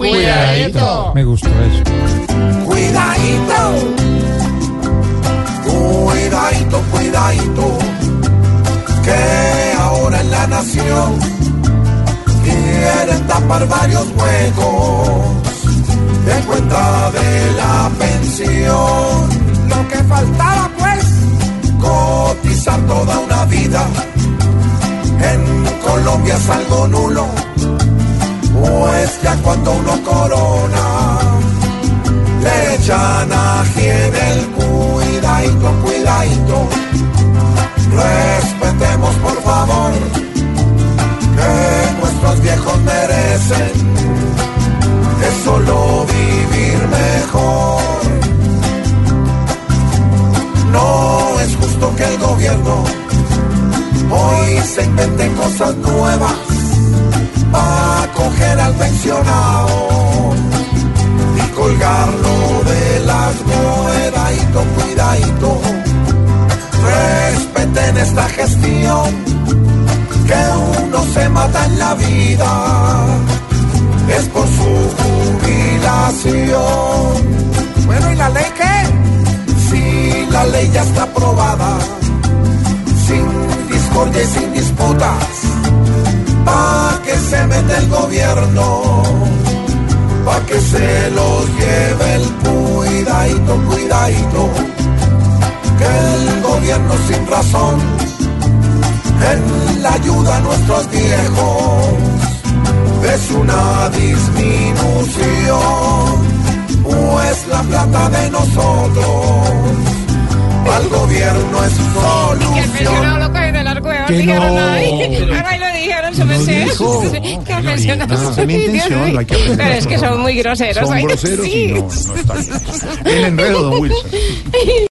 Cuidadito. Me gustó eso. Cuidadito. Cuidadito, cuidadito. Que ahora en la nación quieren tapar varios huecos en cuenta de la pensión. Lo que faltaba pues, cotizar toda una vida. En Colombia es algo nulo, hoy se invente cosas nuevas para coger al pensionado y colgarlo de las cuidadito, cuidadito. Respeten esta gestión, que uno se mata en la vida, es por su jubilación. Bueno, ¿y la ley qué? Si la ley ya está aprobada, pa' que se mete el gobierno, pa' que se los lleve el cuidadito, cuidadito, que el gobierno sin razón, en la ayuda a nuestros viejos, es una disminución, pues la plata de nosotros, Que dijeron no. Ahí lo dijeron, se me No sé. dijo. Que pensionado No, intención, hay que. Pero es que son muy groseros. Son groseros sí. y no, no está bien. El enredo, don Wilson.